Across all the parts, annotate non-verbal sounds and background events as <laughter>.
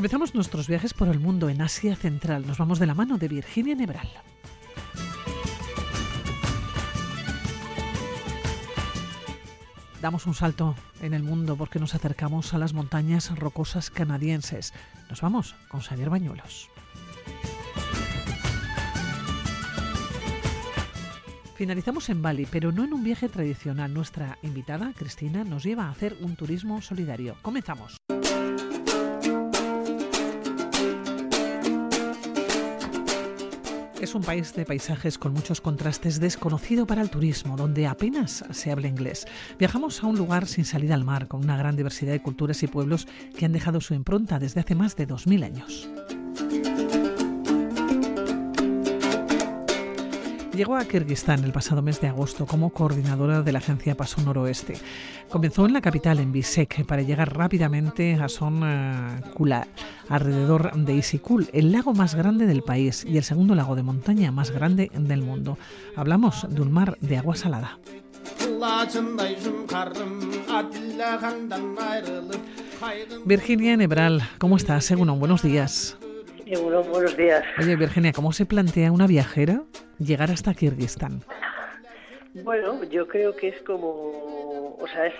Comenzamos nuestros viajes por el mundo en Asia Central. Nos vamos de la mano de Virginia Nebral. Damos un salto en el mundo porque nos acercamos a las montañas rocosas canadienses. Nos vamos con Xavier Bañuelos. Finalizamos en Bali, pero no en un viaje tradicional. Nuestra invitada, Cristina, nos lleva a hacer un turismo solidario. Comenzamos. Es un país de paisajes con muchos contrastes, desconocido para el turismo, donde apenas se habla inglés. Viajamos a un lugar sin salida al mar, con una gran diversidad de culturas y pueblos que han dejado su impronta desde hace más de 2.000 años. Llegó a Kirguistán el pasado mes de agosto como coordinadora de la agencia Paso Noroeste. Comenzó en la capital, en Bisek, para llegar rápidamente a Son eh, Kula, alrededor de Isikul, el lago más grande del país y el segundo lago de montaña más grande del mundo. Hablamos de un mar de agua salada. Virginia Nebral, ¿cómo estás? Según buenos días. Buenos días. Oye, Virginia, ¿cómo se plantea una viajera llegar hasta Kirguistán? Bueno, yo creo que es como, o sea, es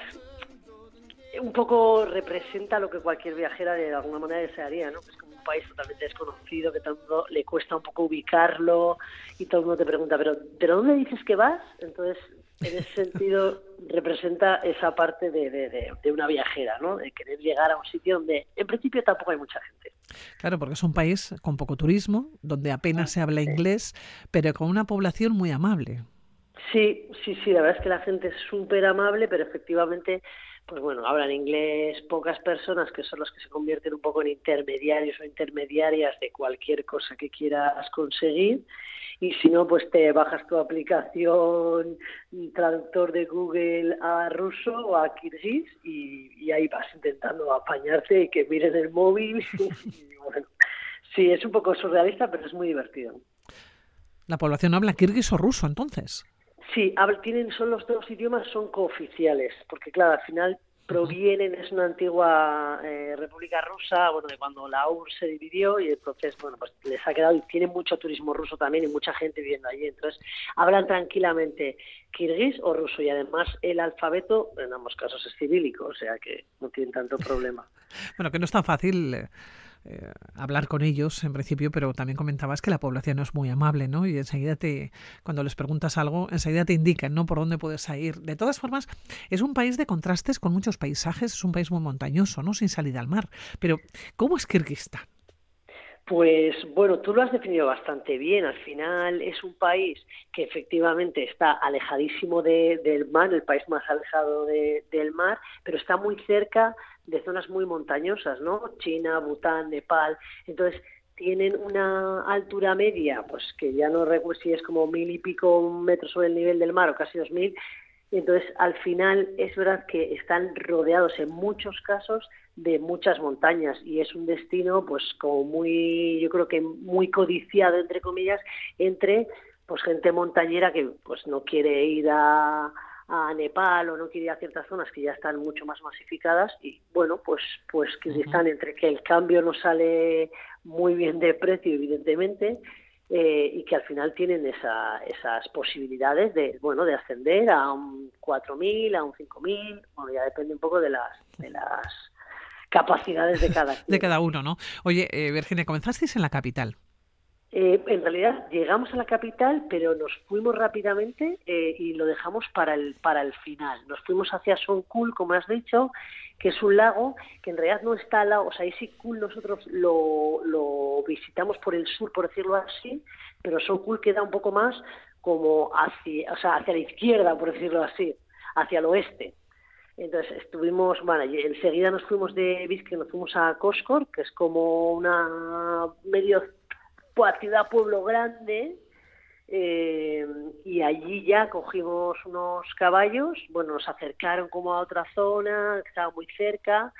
un poco representa lo que cualquier viajera de alguna manera desearía, ¿no? Es como un país totalmente desconocido, que todo el mundo le cuesta un poco ubicarlo y todo el mundo te pregunta, pero ¿pero dónde dices que vas? Entonces, en ese sentido, <laughs> representa esa parte de, de, de, una viajera, ¿no? De querer llegar a un sitio donde en principio tampoco hay mucha gente. Claro, porque es un país con poco turismo, donde apenas se habla inglés, pero con una población muy amable. Sí, sí, sí, la verdad es que la gente es súper amable, pero efectivamente, pues bueno, hablan inglés pocas personas que son los que se convierten un poco en intermediarios o intermediarias de cualquier cosa que quieras conseguir y si no, pues te bajas tu aplicación traductor de Google a ruso o a kirguís y, ahí vas intentando apañarte y que miren el móvil. <laughs> sí, es un poco surrealista, pero es muy divertido. ¿La población habla kirguís o ruso entonces? Sí, tienen, son los dos idiomas, son cooficiales, porque claro, al final provienen, es una antigua eh, república rusa, bueno, de cuando la URSS se dividió y entonces, bueno, pues les ha quedado y tienen mucho turismo ruso también y mucha gente viviendo allí. Entonces, hablan tranquilamente kirguís o ruso y además el alfabeto en ambos casos es cirílico, o sea que no tienen tanto problema. <laughs> bueno, que no es tan fácil. Eh, hablar con ellos en principio, pero también comentabas que la población no es muy amable, ¿no? Y enseguida te, cuando les preguntas algo, enseguida te indican, ¿no? Por dónde puedes ir. De todas formas, es un país de contrastes con muchos paisajes, es un país muy montañoso, ¿no? Sin salida al mar. Pero, ¿cómo es Kirguistán? Pues bueno, tú lo has definido bastante bien. Al final es un país que efectivamente está alejadísimo del mar, el país más alejado del mar, pero está muy cerca de zonas muy montañosas, ¿no? China, Bután, Nepal. Entonces, tienen una altura media, pues que ya no recuerdo si es como mil y pico metros sobre el nivel del mar o casi dos mil. Entonces, al final es verdad que están rodeados en muchos casos de muchas montañas y es un destino, pues como muy, yo creo que muy codiciado entre comillas entre pues gente montañera que pues no quiere ir a a Nepal o no quiere ir a ciertas zonas que ya están mucho más masificadas y bueno pues pues que están entre que el cambio no sale muy bien de precio evidentemente eh, y que al final tienen esa, esas posibilidades de bueno de ascender a un 4.000 a un 5.000 bueno ya depende un poco de las de las capacidades de cada <laughs> de cada uno no oye eh, Virginia comenzasteis en la capital eh, en realidad llegamos a la capital, pero nos fuimos rápidamente eh, y lo dejamos para el, para el final. Nos fuimos hacia Sonkul, como has dicho, que es un lago que en realidad no está al lado, o sea, Isikul nosotros lo, lo visitamos por el sur, por decirlo así, pero Sonkul queda un poco más como hacia, o sea, hacia la izquierda, por decirlo así, hacia el oeste. Entonces estuvimos, bueno, y enseguida nos fuimos de Vizque, nos fuimos a Koskor, que es como una medio ciudad pueblo grande eh, y allí ya cogimos unos caballos, bueno, nos acercaron como a otra zona que estaba muy cerca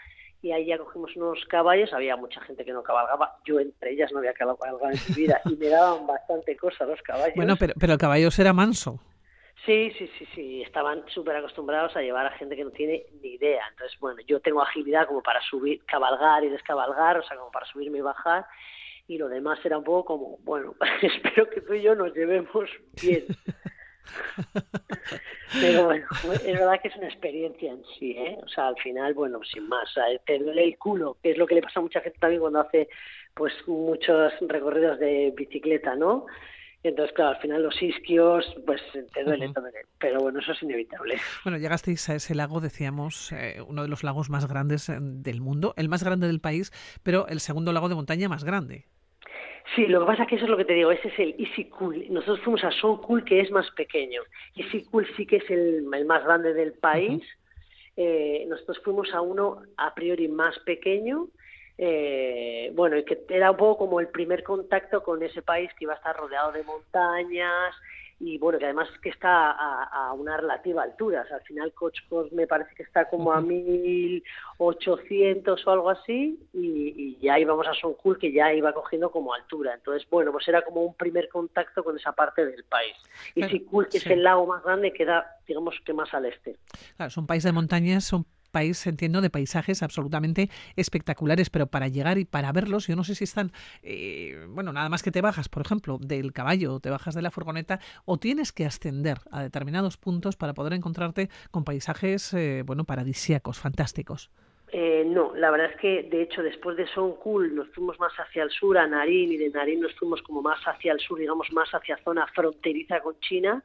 y ahí ya cogimos unos caballos, había mucha gente que no cabalgaba, yo entre ellas no había cabalgado en mi vida y me daban bastante cosa los caballos. Bueno, pero, pero el caballo era manso. Sí, sí, sí, sí, estaban súper acostumbrados a llevar a gente que no tiene ni idea. Entonces, bueno, yo tengo agilidad como para subir, cabalgar y descabalgar, o sea, como para subirme y bajar, y lo demás era un poco como, bueno, <laughs> espero que tú y yo nos llevemos bien. <laughs> Pero bueno, es verdad que es una experiencia en sí, ¿eh? O sea, al final, bueno, sin más, te duele el culo, que es lo que le pasa a mucha gente también cuando hace pues muchos recorridos de bicicleta, ¿no? Entonces, claro, al final los isquios, pues te duele, te duele. Pero bueno, eso es inevitable. Bueno, llegasteis a ese lago, decíamos, eh, uno de los lagos más grandes eh, del mundo, el más grande del país, pero el segundo lago de montaña más grande. Sí, lo que pasa es que eso es lo que te digo, ese es el Easy Cool. Nosotros fuimos a Son Cool, que es más pequeño. Easy Cool sí que es el, más grande del país. eh, nosotros fuimos a uno a priori más pequeño, eh, bueno, y que era un poco como el primer contacto con ese país que iba a estar rodeado de montañas y bueno, que además que está a, una relativa altura. O sea, al final Cochcos me parece que está como a 1800 o algo así y, ya íbamos a Cool que ya iba cogiendo como altura. Entonces, bueno, pues era como un primer contacto con esa parte del país. Y Sikul, que es el lago más grande, queda, digamos, que más al este. Claro, es un país de montañas, son país, entiendo, de paisajes absolutamente espectaculares, pero para llegar y para verlos, yo no sé si están, eh, bueno, nada más que te bajas, por ejemplo, del caballo, te bajas de la furgoneta, o tienes que ascender a determinados puntos para poder encontrarte con paisajes, eh, bueno, paradisíacos, fantásticos. Eh, no, la verdad es que de hecho después de Son Cool nos fuimos más hacia el sur, a Narín, y de Narín nos fuimos como más hacia el sur, digamos más hacia zona fronteriza con China,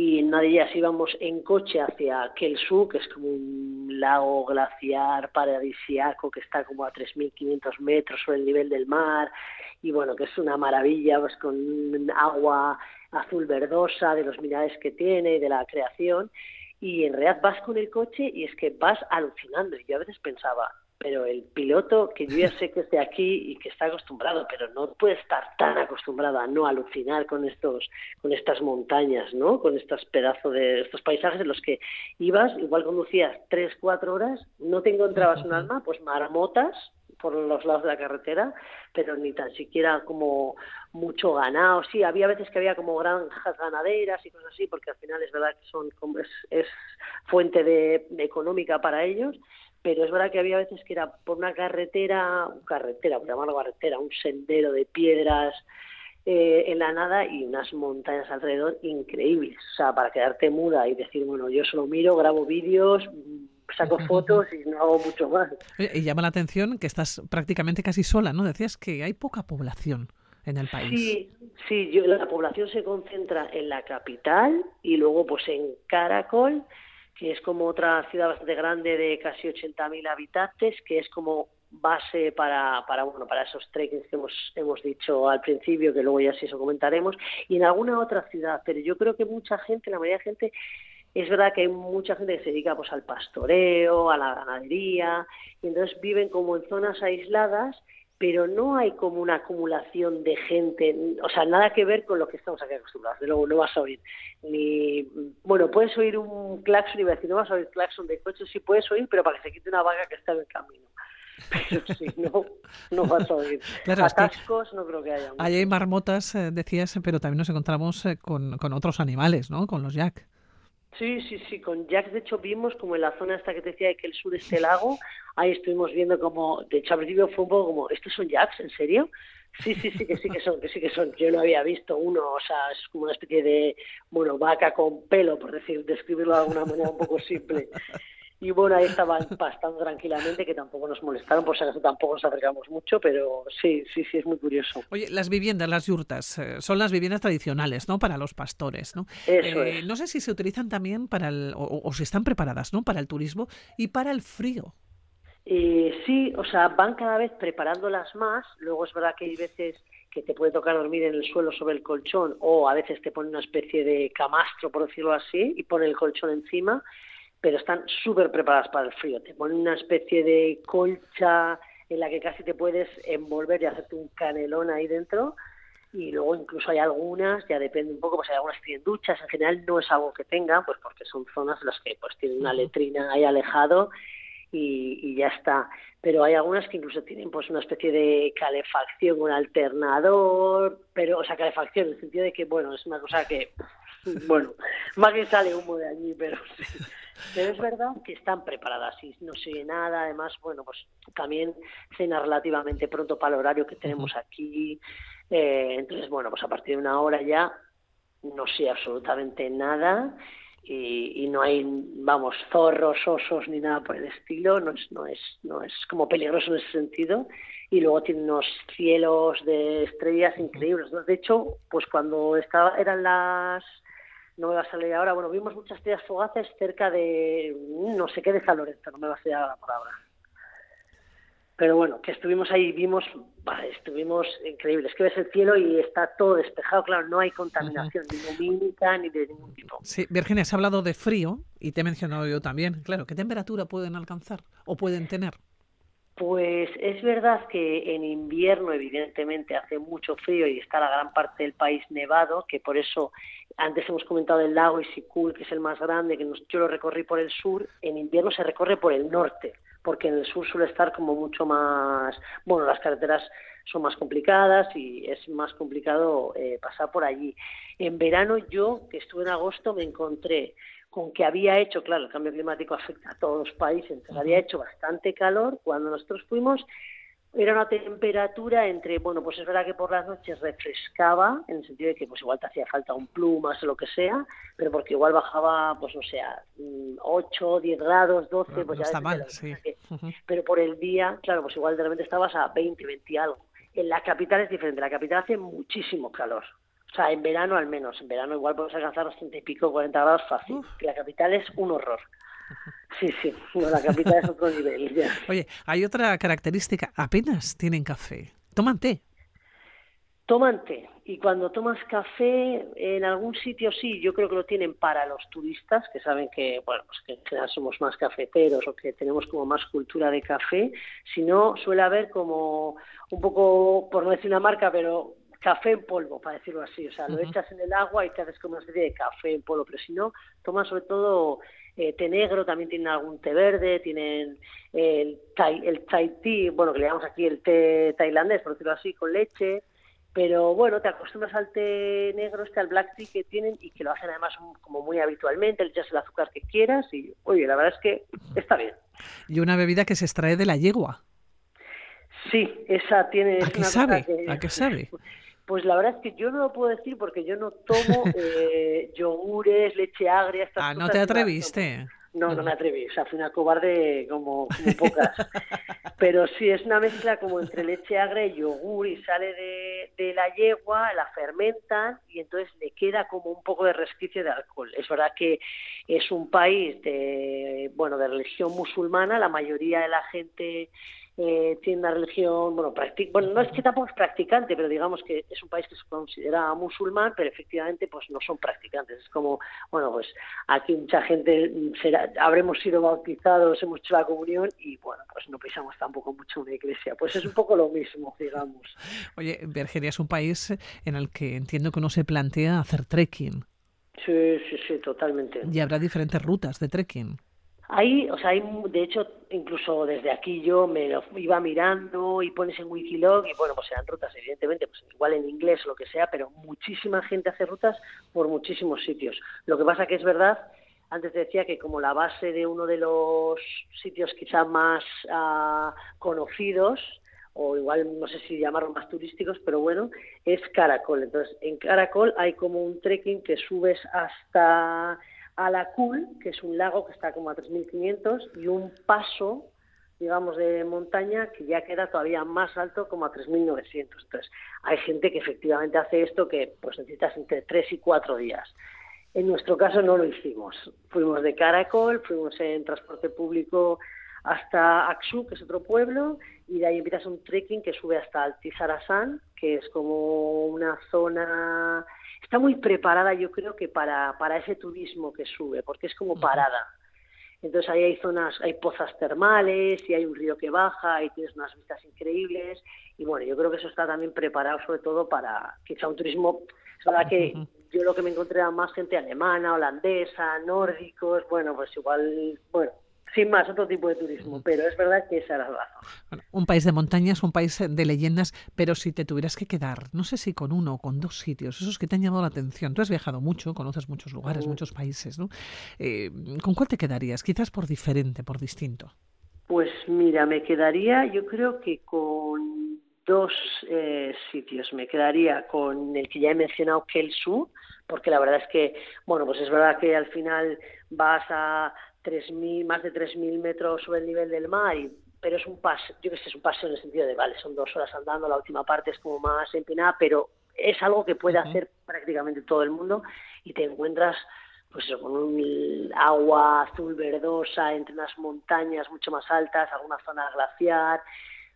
y en una de ellas íbamos en coche hacia Kelsu, que es como un lago glaciar paradisiaco que está como a 3.500 metros sobre el nivel del mar y bueno, que es una maravilla, pues con agua azul verdosa de los minerales que tiene y de la creación. Y en realidad vas con el coche y es que vas alucinando. Y yo a veces pensaba, pero el piloto que yo ya sé que es de aquí y que está acostumbrado, pero no puede estar tan acostumbrado a no alucinar con estos, con estas montañas, ¿no? Con estos pedazos de estos paisajes en los que ibas, igual conducías tres, cuatro horas, no te encontrabas un <laughs> alma, pues marmotas por los lados de la carretera, pero ni tan siquiera como mucho ganado. Sí, había veces que había como granjas ganaderas y cosas así, porque al final es verdad que son es, es fuente de, de económica para ellos, pero es verdad que había veces que era por una carretera, carretera, por llamarlo carretera, un sendero de piedras eh, en la nada y unas montañas alrededor increíbles. O sea, para quedarte muda y decir, bueno, yo solo miro, grabo vídeos, saco <laughs> fotos y no hago mucho más. Y llama la atención que estás prácticamente casi sola, ¿no? Decías que hay poca población en el país. Sí, sí, yo, la población se concentra en la capital y luego pues en Caracol que es como otra ciudad bastante grande de casi 80.000 habitantes, que es como base para, para, bueno, para esos trekkings que hemos, hemos dicho al principio, que luego ya sí eso comentaremos, y en alguna otra ciudad, pero yo creo que mucha gente, la mayoría de gente, es verdad que hay mucha gente que se dedica pues al pastoreo, a la ganadería, y entonces viven como en zonas aisladas pero no hay como una acumulación de gente, o sea, nada que ver con lo que estamos aquí acostumbrados. De luego no vas a oír ni, bueno, puedes oír un claxon y a decir, no vas a oír claxon de coche, sí puedes oír, pero para que se quite una vaga que está en el camino. <laughs> Pero si no, no vas a oír. Atascos no creo que haya. hay marmotas, eh, decías, pero también nos encontramos eh, con, con otros animales, ¿no? Con los yak. Sí, sí, sí, con Jack de hecho vimos como en la zona esta que te decía de que el sur es el lago, ahí estuvimos viendo como, de hecho al principio fue un poco como, ¿estos son Jacks? ¿En serio? Sí, sí, sí, que sí que son, que sí que son. Yo no había visto uno, o sea, es como una especie de, bueno, vaca con pelo, por decir, describirlo de alguna manera un poco simple. Y bueno, ahí estaban pastando tranquilamente, que tampoco nos molestaron, por si acaso tampoco nos acercamos mucho, pero sí, sí, sí, es muy curioso. Oye, las viviendas, las yurtas, eh, son las viviendas tradicionales, ¿no? Para los pastores, ¿no? Eso eh, No sé si se utilizan también para el, o, si están preparadas, ¿no? Para el turismo y para el frío. Eh, sí, o sea, van cada vez preparándolas más. Luego es verdad que hay veces que te puede tocar dormir en el suelo sobre el colchón o a veces te ponen una especie de camastro, por decirlo así, y pone el colchón encima pero están súper preparadas para el frío. Te ponen una especie de colcha en la que casi te puedes envolver y hacerte un canelón ahí dentro. Y luego incluso hay algunas, ya depende un poco, pues hay algunas que tienen duchas, en general no es algo que tengan, pues porque son zonas en las que pues tienen una letrina ahí alejado y, y, ya está. Pero hay algunas que incluso tienen pues una especie de calefacción, un alternador, pero, o sea, calefacción en el sentido de que, bueno, es una cosa que bueno, más que sale humo de allí, pero sí. Pero es verdad que están preparadas y no sigue nada. Además, bueno, pues también cena relativamente pronto para el horario que tenemos aquí. Eh, entonces, bueno, pues a partir de una hora ya no sé absolutamente nada y, no hay, vamos, zorros, osos ni nada por el estilo. No es, no es, no es como peligroso en ese sentido. Y luego tiene unos cielos de estrellas increíbles. De hecho, pues cuando estaba, eran las no me va a salir ahora. Bueno, vimos muchas estrellas fugaces cerca de, no sé qué, de San Lorenzo, no me va a salir la palabra. Pero bueno, que estuvimos ahí, vimos, estuvimos increíbles. que ves el cielo y está todo despejado, claro, no hay contaminación, ni lumínica ni de ningún tipo. Sí, Virginia, has hablado de frío y te he mencionado yo también. Claro, ¿qué temperatura pueden alcanzar o pueden tener? Pues es verdad que en invierno evidentemente hace mucho frío y está la gran parte del país nevado, que por eso antes hemos comentado el lago Isikul, que es el más grande, que yo lo recorrí por el sur, en invierno se recorre por el norte, porque en el sur suele estar como mucho más, bueno, las carreteras son más complicadas y es más complicado eh, pasar por allí. En verano yo, que estuve en agosto, me encontré con que había hecho, claro, el cambio climático afecta a todos los países, entonces había hecho bastante calor. Cuando nosotros fuimos, era una temperatura entre, bueno, pues es verdad que por las noches refrescaba, en el sentido de que pues igual te hacía falta un plumas o lo que sea, pero porque igual bajaba, pues no sé, 8, 10 grados, 12, pues ya está mal, sí. Pero por el día, claro, pues igual de repente estabas a 20, 20 y algo. En la capital es diferente, la capital hace muchísimo calor. O sea, en verano al menos. En verano igual podemos alcanzar los 30 y pico, 40 grados fácil. La capital es un horror. Sí, sí, la capital es otro nivel. Oye, hay otra característica. Apenas tienen café. Toman té. Toman té. Y cuando tomas café, en algún sitio sí, yo creo que lo tienen para los turistas, que saben que, bueno, pues que en general somos más cafeteros o que tenemos como más cultura de café. Si no, suele haber como un poco, por no decir una marca, pero café en polvo, para decirlo así. O sea, lo echas en el agua y te haces como una especie de café en polvo. Pero si no, tomas sobre todo eh, té negro, también tienen algún té verde, tienen el thai, el thai tea, bueno, que le llamamos aquí el té tailandés, por decirlo así, con leche. Pero bueno, te acostumbras al té negro, este al black tea que tienen y que lo hacen además como muy habitualmente, le echas el azúcar que quieras y, oye, la verdad es que está bien. Y una bebida que se extrae de la yegua. Sí, esa tiene... ¿A qué sabe? ¿A qué sabe? Pues la verdad es que yo no lo puedo decir porque yo no tomo <laughs> eh, yogures, leche agria, estas ah, no te atreviste. No, no me atreví, o sea, fui una cobarde como, <laughs> pocas. Pero sí, es una mezcla como entre leche agria y yogur y sale de, de, la yegua, la fermentan y entonces le queda como un poco de resquicio de alcohol. Es verdad que es un país de, bueno, de religión musulmana, la mayoría de la gente eh, tiene una religión, bueno, bueno, no es que tampoco es practicante, pero digamos que es un país que se considera musulmán, pero efectivamente pues no son practicantes. Es como, bueno, pues aquí mucha gente será, habremos sido bautizados, hemos hecho la comunión y bueno, pues no pisamos tampoco mucho una iglesia. Pues es un poco lo mismo, digamos. <laughs> Oye, Bergeria es un país en el que entiendo que uno se plantea hacer trekking. Sí, sí, sí, totalmente. Y habrá diferentes rutas de trekking. Hay, o sea, hay, de hecho, incluso desde aquí yo me lo iba mirando y pones en Wikilog y bueno, pues eran rutas, evidentemente, pues igual en inglés lo que sea, pero muchísima gente hace rutas por muchísimos sitios. Lo que pasa que es verdad, antes te decía que como la base de uno de los sitios quizá más uh, conocidos, o igual no sé si llamarlo más turísticos, pero bueno, es Caracol. Entonces, en Caracol hay como un trekking que subes hasta Alacul, que es un lago que está como a 3.500, y un paso, digamos, de montaña que ya queda todavía más alto, como a 3.900. Entonces, hay gente que efectivamente hace esto que pues necesitas entre 3 y 4 días. En nuestro caso no lo hicimos. Fuimos de Caracol, fuimos en transporte público hasta Axu, que es otro pueblo, y de ahí empiezas un trekking que sube hasta Altisarazán, que es como una zona está muy preparada yo creo que para, para ese turismo que sube, porque es como parada. Entonces ahí hay zonas, hay pozas termales y hay un río que baja y tienes unas vistas increíbles. Y bueno, yo creo que eso está también preparado sobre todo para quizá un turismo, es verdad que yo lo que me encontré era más gente alemana, holandesa, nórdicos, bueno, pues igual, bueno, sin más, otro tipo de turismo, pero es verdad que esa era la razón. un país de montañas, un país de leyendas, pero si te tuvieras que quedar, no sé si con uno o con dos sitios, esos que te han llamado la atención, tú has viajado mucho, conoces muchos lugares, muchos países, ¿no? Eh, ¿Con cuál te quedarías? Quizás por diferente, por distinto. Pues mira, me quedaría, yo creo que con dos eh, sitios. Me quedaría con el que ya he mencionado, que el sur, porque la verdad es que, bueno, pues es verdad que al final vas a 3.000, más de 3.000 metros sobre el nivel del mar, y, pero es un paso, yo que sé, es un paso en el sentido de, vale, son dos horas andando, la última parte es como más empinada, pero es algo que puede hacer prácticamente todo el mundo y te encuentras pues con un agua azul verdosa entre unas montañas mucho más altas, alguna zona glaciar,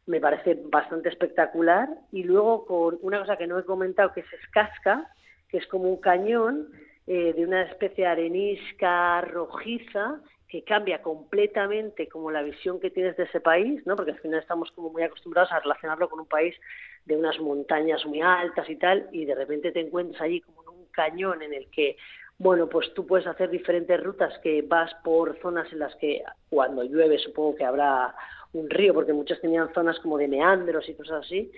me parece bastante espectacular. Y luego con una cosa que no he comentado, que es Escasca, que es como un cañón eh, de una especie de arenisca rojiza que cambia completamente como la visión que tienes de ese país, ¿no? Porque al final estamos como muy acostumbrados a relacionarlo con un país de unas montañas muy altas y tal, y de repente te encuentras allí como en un cañón en el que, bueno, pues tú puedes hacer diferentes rutas que vas por zonas en las que cuando llueve supongo que habrá un río, porque muchos tenían zonas como de meandros y cosas así,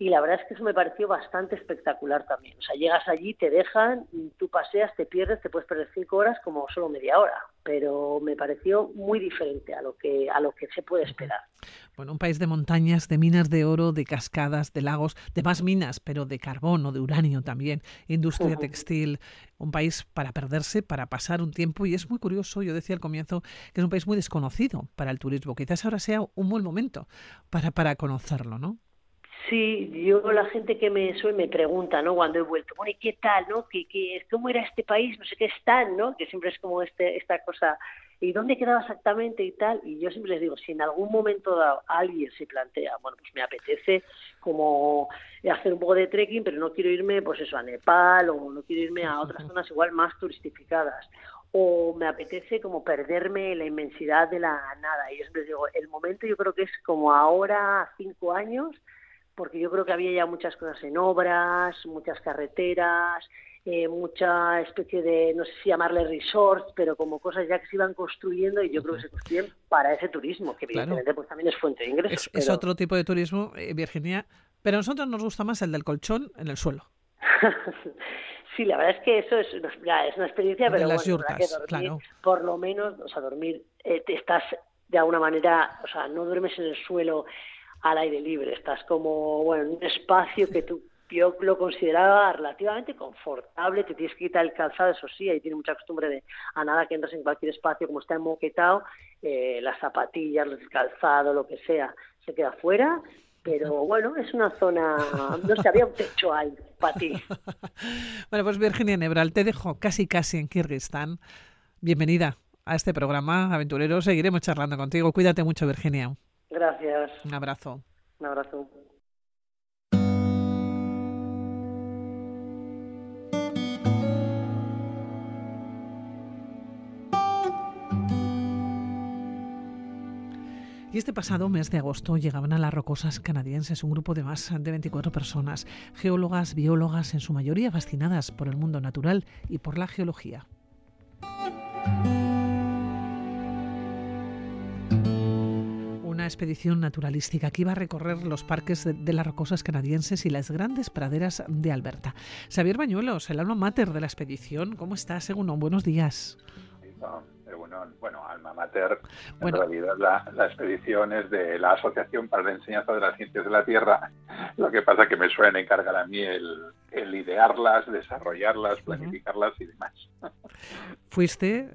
y la verdad es que eso me pareció bastante espectacular también. O sea, llegas allí, te dejan, tú paseas, te pierdes, te puedes perder cinco horas como solo media hora, pero me pareció muy diferente a lo que a lo que se puede esperar. Bueno, un país de montañas, de minas de oro, de cascadas, de lagos, de más minas, pero de carbón o de uranio también, industria textil, un país para perderse, para pasar un tiempo y es muy curioso, yo decía al comienzo que es un país muy desconocido para el turismo. Quizás ahora sea un buen momento para para conocerlo, ¿no? Sí, yo la gente que me suele me pregunta, ¿no? Cuando he vuelto, bueno, ¿y qué tal, no? ¿Qué, qué, ¿Cómo era este país? No sé qué están, ¿no? Que siempre es como este, esta cosa, ¿y dónde quedaba exactamente y tal? Y yo siempre les digo, si en algún momento dado alguien se plantea, bueno, pues me apetece como hacer un poco de trekking, pero no quiero irme, pues eso, a Nepal o no quiero irme a otras zonas igual más turistificadas o me apetece como perderme la inmensidad de la nada. Y yo siempre digo, el momento yo creo que es como ahora, cinco años, porque yo creo que había ya muchas cosas en obras, muchas carreteras, eh, mucha especie de, no sé si llamarle resorts, pero como cosas ya que se iban construyendo y yo creo que se construyen para ese turismo, que evidentemente pues también es fuente de ingresos. Es, otro tipo de turismo, eh, Virginia, pero a nosotros nos gusta más el del colchón en el suelo. <laughs> sí, la verdad es que eso es una, es una experiencia, pero las bueno, que dormir, por lo menos, o sea, dormir, eh, estás de alguna manera, o sea, no duermes en el suelo al aire libre, estás como, bueno, en un espacio que tú, yo lo consideraba relativamente confortable, te tienes que quitar el calzado, eso sí, ahí tiene mucha costumbre de a nada que entras en cualquier espacio como está enmoquetado, eh, las zapatillas, el calzado, lo que sea, se queda fuera, pero <laughs> bueno, es una zona, no sé, había un techo ahí para ti. <laughs> bueno, pues Virginia Nebral, te dejo casi casi en Kirguistán. Bienvenida a este programa, aventurero. Seguiremos charlando contigo. Cuídate mucho, Virginia. Gracias. Un abrazo. Un abrazo. Y este pasado mes de agosto llegaban a las rocosas canadienses un grupo de más de 24 personas, geólogas, biólogas, en su mayoría fascinadas por el mundo natural y por la geología. Expedición naturalística que iba a recorrer los parques de, las rocosas canadienses y las grandes praderas de Alberta. Xavier Bañuelos, el alma mater de la expedición, ¿cómo estás, según Buenos días. Bueno, alma mater, en realidad la, expedición es de la Asociación para la Enseñanza de las Ciencias de la Tierra. Lo que pasa que me suelen encargar a mí el, idearlas, desarrollarlas, planificarlas y demás. Fuiste,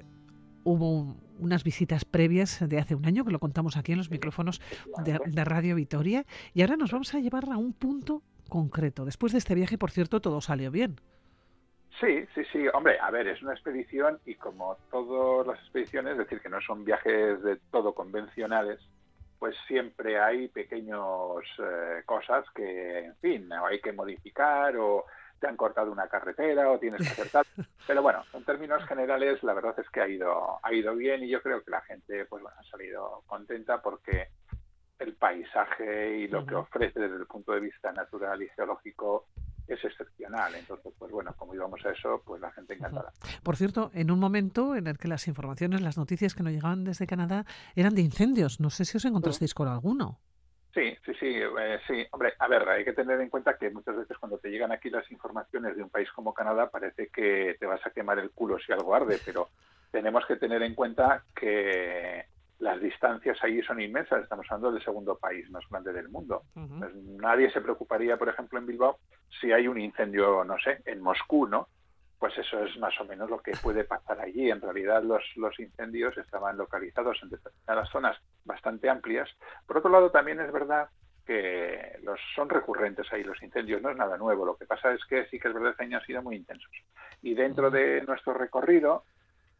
hubo unas visitas previas de hace un año, que lo contamos aquí en los micrófonos de, Radio Vitoria, y ahora nos vamos a llevar a un punto concreto. Después de este viaje, por cierto, todo salió bien. Sí, sí, sí. Hombre, a ver, es una expedición y como todas las expediciones, es decir, que no son viajes de todo convencionales, pues siempre hay pequeños eh, cosas que, en fin, hay que modificar o te han cortado una carretera o tienes que hacer tal. <laughs> Pero bueno, en términos generales, la verdad es que ha ido, ha ido bien y yo creo que la gente pues bueno, ha salido contenta porque el paisaje y lo que ofrece desde el punto de vista natural y geológico es excepcional. Entonces, pues bueno, como íbamos a eso, pues la gente encantada. Por cierto, en un momento en el que las informaciones, las noticias que nos llegaban desde Canadá eran de incendios, no sé si os encontrasteis con alguno. Sí, sí, sí, eh, sí. Hombre, a ver, hay que tener en cuenta que muchas veces cuando te llegan aquí las informaciones de un país como Canadá parece que te vas a quemar el culo si algo arde, pero tenemos que tener en cuenta que las distancias allí son inmensas. Estamos hablando del segundo país más grande del mundo. Pues nadie se preocuparía, por ejemplo, en Bilbao si hay un incendio, no sé, en Moscú, ¿no? Pues eso es más o menos lo que puede pasar allí. En realidad los, los incendios estaban localizados en determinadas zonas bastante amplias. Por otro lado, también es verdad que los, son recurrentes ahí los incendios, no es nada nuevo. Lo que pasa es que sí que es verdad que este año han sido muy intensos. Y dentro de nuestro recorrido,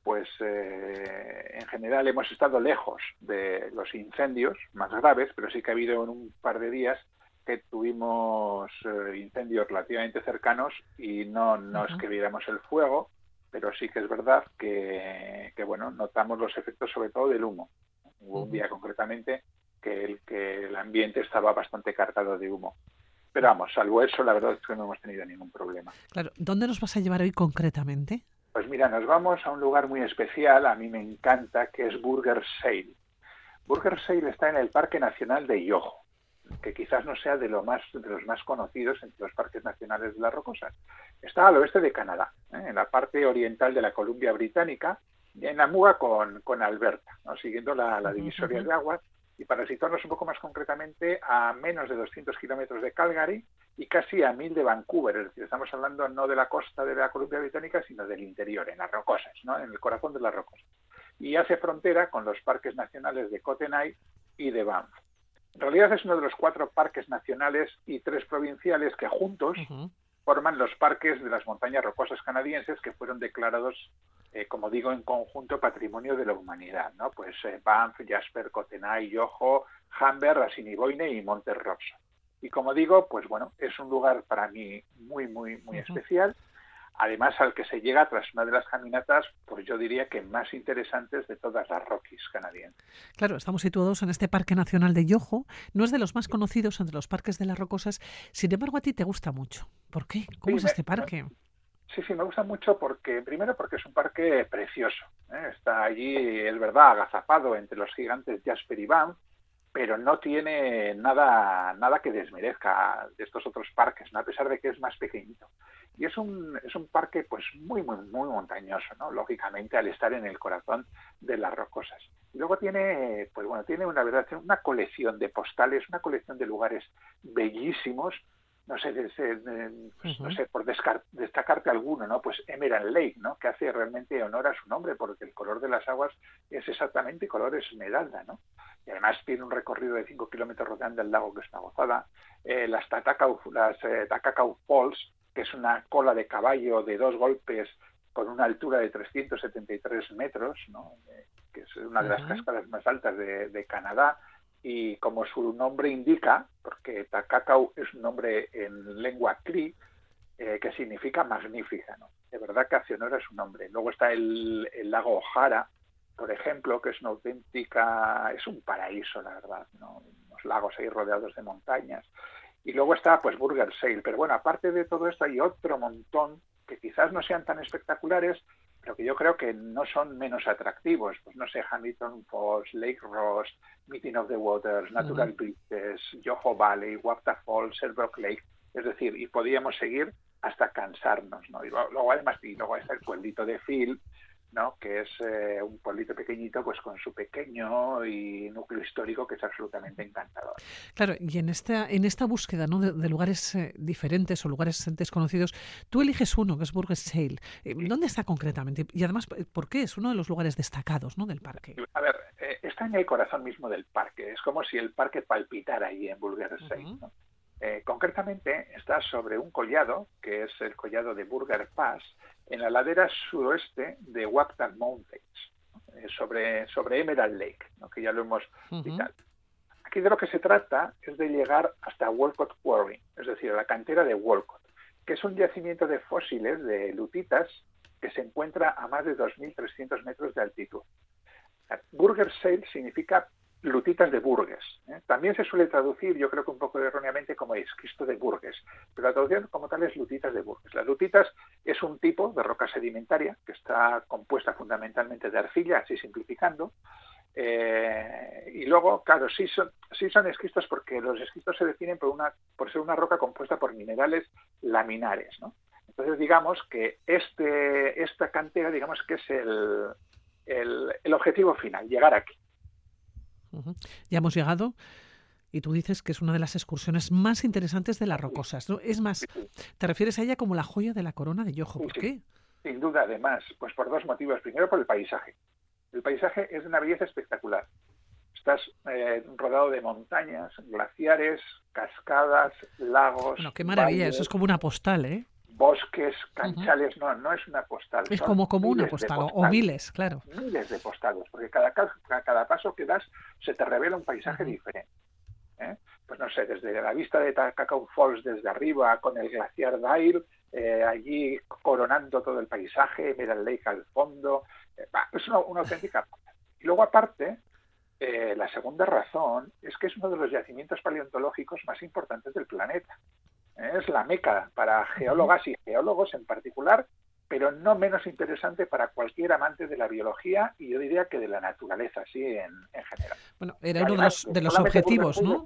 pues eh, en general hemos estado lejos de los incendios más graves, pero sí que ha habido en un par de días que tuvimos eh, incendios relativamente cercanos y no, no es que viéramos el fuego, pero sí que es verdad que, bueno, notamos los efectos sobre todo del humo. Hubo un día concretamente que el, que el ambiente estaba bastante cargado de humo. Pero vamos, salvo eso, la verdad es que no hemos tenido ningún problema. Claro, ¿dónde nos vas a llevar hoy concretamente? Pues mira, nos vamos a un lugar muy especial, a mí me encanta, que es Burger Sale. Burger Sale está en el Parque Nacional de Yoho, que quizás no sea de, lo más, de los más conocidos entre los parques nacionales de las rocosas. Está al oeste de Canadá, ¿eh? en la parte oriental de la Columbia Británica, en la muga con, con Alberta, siguiendo la, divisoria de aguas, y para situarnos un poco más concretamente, a menos de 200 kilómetros de Calgary, y casi a mil de Vancouver, es decir, estamos hablando no de la costa de la Columbia Británica, sino del interior, en las rocosas, ¿no? en el corazón de las rocosas. Y hace frontera con los parques nacionales de Kootenay y de Banff. En realidad es uno de los cuatro parques nacionales y tres provinciales que juntos forman los parques de las montañas rocosas canadienses que fueron declarados, eh, como digo, en conjunto Patrimonio de la Humanidad, ¿no? Pues eh, Banff, Jasper, Kootenay, Yoho, Humber, Assiniboine y Monte Robson. Y como digo, pues bueno, es un lugar para mí muy, muy, muy especial. Además, al que se llega tras una de las caminatas, pues yo diría que más interesantes de todas las Rockies canadienses. Claro, estamos situados en este Parque Nacional de Yoho. No es de los más conocidos entre los parques de las Rocosas. Sin embargo, a ti te gusta mucho. ¿Por qué? ¿Cómo es este parque? Sí, sí, me gusta mucho porque, primero, porque es un parque precioso. ¿eh? Está allí, es verdad, agazapado entre los gigantes Jasper y Banff, pero no tiene nada, nada que desmerezca de estos otros parques, ¿no? a pesar de que es más pequeñito. Y es un, es un parque pues muy, muy, muy montañoso, ¿no? lógicamente al estar en el corazón de las rocosas. Y luego tiene, pues bueno, tiene una verdad, una colección de postales, una colección de lugares bellísimos, no sé, pues, no sé, por destacarte alguno, ¿no? Pues Emerald Lake, ¿no? Que hace realmente honor a su nombre, porque el color de las aguas es exactamente color esmeralda, ¿no? y además tiene un recorrido de 5 kilómetros rodeando el lago que es una gozada. Eh, las Takakau, las eh, Falls, que es una cola de caballo de dos golpes con una altura de 373 metros, ¿no? Eh, que es una de las cascadas más altas de, Canadá, y como su nombre indica, porque Takakau es un nombre en lengua Cree, que significa magnífica, ¿no? De verdad que hace honor a su nombre. Luego está el, el lago Ojara, por ejemplo, que es una auténtica, es un paraíso, la verdad, ¿no? Unos lagos ahí rodeados de montañas. Y luego está, pues, Burger Sale. Pero bueno, aparte de todo esto, hay otro montón que quizás no sean tan espectaculares, pero que yo creo que no son menos atractivos. Pues no sé, Hamilton Falls, Lake Ross, Meeting of the Waters, Natural Beaches, Yoho Valley, Wapta Falls, Sherbrooke Lake. Es decir, y podíamos seguir hasta cansarnos, ¿no? Y luego, además, y luego está el pueblito de Phil, ¿no? que es eh, un pueblito pequeñito, pues con su pequeño y núcleo histórico que es absolutamente encantador. Claro, y en esta, en esta búsqueda ¿no? de, lugares eh, diferentes o lugares desconocidos, tú eliges uno, que es Burgess Sale. Eh, ¿Dónde está concretamente? Y además, ¿por qué? Es uno de los lugares destacados ¿no? del parque. A ver, está en el corazón mismo del parque. Es como si el parque palpitara ahí en Burgess Sale. concretamente está sobre un collado, que es el collado de Burger Pass, en la ladera suroeste de Waptan Mountains, eh, sobre, sobre Emerald Lake, que ya lo hemos citado. Aquí de lo que se trata es de llegar hasta Walcott Quarry, es decir, a la cantera de Walcott, que es un yacimiento de fósiles de lutitas que se encuentra a más de 2.300 metros de altitud. Burger Sale significa lutitas de Burgues. ¿eh? También se suele traducir, yo creo que un poco erróneamente, como esquisto de Burgues, pero la traducción como tal es lutitas de Burgues. Las lutitas es un tipo de roca sedimentaria que está compuesta fundamentalmente de arcilla, así simplificando, eh, y luego, claro, sí son, sí son esquistos porque los esquistos se definen por, una, por ser una roca compuesta por minerales laminares, ¿no? Entonces, digamos que este, esta cantera, digamos que es el, el, objetivo final, llegar aquí. Ya hemos llegado y tú dices que es una de las excursiones más interesantes de las rocosas. ¿no? Es más, te refieres a ella como la joya de la corona de Yojo. ¿Por qué? Sin duda, además, pues por dos motivos. Primero, por el paisaje. El paisaje es de una belleza espectacular. Estás eh, rodeado de montañas, glaciares, cascadas, lagos. Bueno, qué maravilla, eso es como una postal, ¿eh? Bosques, canchales, no, no es una postal. Es como, como una postal, o miles, claro. Miles de postales, porque cada, cada paso que das se te revela un paisaje diferente. ¿eh? Pues no sé, desde la vista de Cacao Falls desde arriba, con el glaciar Dair, eh, allí coronando todo el paisaje, mira el Lake al fondo, es una, auténtica. <laughs> Y luego, aparte, eh, la segunda razón es que es uno de los yacimientos paleontológicos más importantes del planeta. Es la meca para geólogas y geólogos en particular, pero no menos interesante para cualquier amante de la biología y yo diría que de la naturaleza, sí, en, general. Bueno, era uno de los, de los objetivos, ¿no?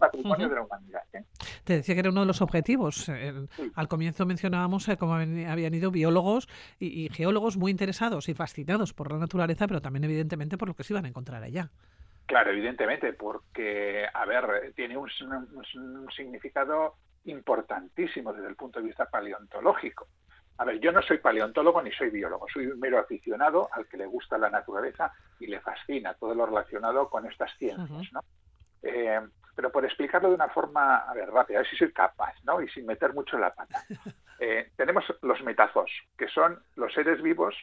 ¿eh? Te decía que era uno de los objetivos. Eh, al comienzo mencionábamos eh, cómo habían ido biólogos y, geólogos muy interesados y fascinados por la naturaleza, pero también evidentemente por lo que se iban a encontrar allá. Claro, evidentemente, porque, a ver, tiene un significado importantísimo desde el punto de vista paleontológico. A ver, yo no soy paleontólogo ni soy biólogo, soy un mero aficionado al que le gusta la naturaleza y le fascina todo lo relacionado con estas ciencias, ¿no? Eh, pero por explicarlo de una forma, a ver, rápida, a ver si soy capaz, ¿no? Y sin meter mucho la pata. <laughs> Eh, tenemos los metazos, que son los seres vivos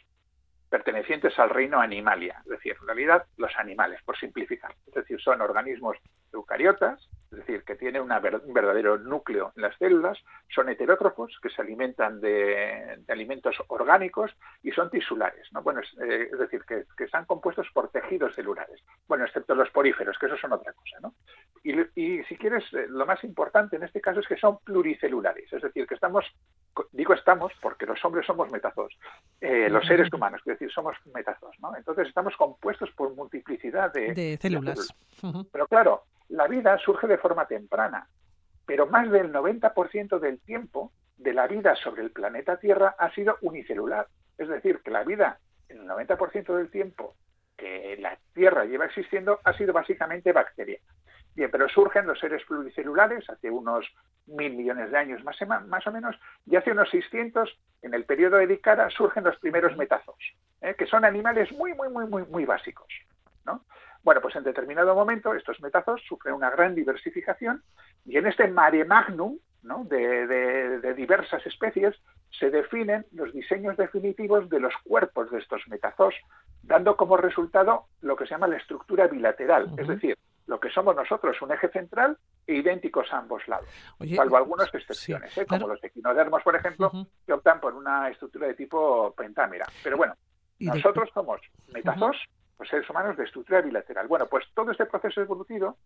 pertenecientes al reino animalia, es decir, en realidad los animales, por simplificar. Es decir, son organismos eucariotas, es decir, que tienen un verdadero núcleo en las células, son heterótrofos, que se alimentan de, alimentos orgánicos y son tisulares, ¿no? Bueno, es, eh, decir, que, están compuestos por tejidos celulares, bueno, excepto los poríferos, que eso son otra cosa, ¿no? Y, y si quieres, eh, lo más importante en este caso es que son pluricelulares, es decir, que estamos digo estamos porque los hombres somos metazos, eh, los seres humanos, es decir, somos metazos, ¿no? Entonces estamos compuestos por multiplicidad de, células. Pero claro, la vida surge de forma temprana, pero más del 90% del tiempo de la vida sobre el planeta Tierra ha sido unicelular. Es decir, que la vida, en el 90% del tiempo que la Tierra lleva existiendo, ha sido básicamente bacteriana. Bien, pero surgen los seres pluricelulares hace unos mil millones de años más, más o menos, y hace unos 600, en el periodo de Dicara, surgen los primeros metazos, ¿eh? que son animales muy, muy, muy, muy, muy básicos. ¿no? Bueno, pues en determinado momento estos metazos sufren una gran diversificación y en este mare magnum ¿no? de, de, diversas especies se definen los diseños definitivos de los cuerpos de estos metazos, dando como resultado lo que se llama la estructura bilateral, es decir, lo que somos nosotros, un eje central e idénticos a ambos lados, salvo algunas excepciones, ¿eh? como los equinodermos, por ejemplo, que optan por una estructura de tipo pentámera. Pero bueno, nosotros somos metazos, pues seres humanos de estructura bilateral. Bueno, pues todo este proceso evolutivo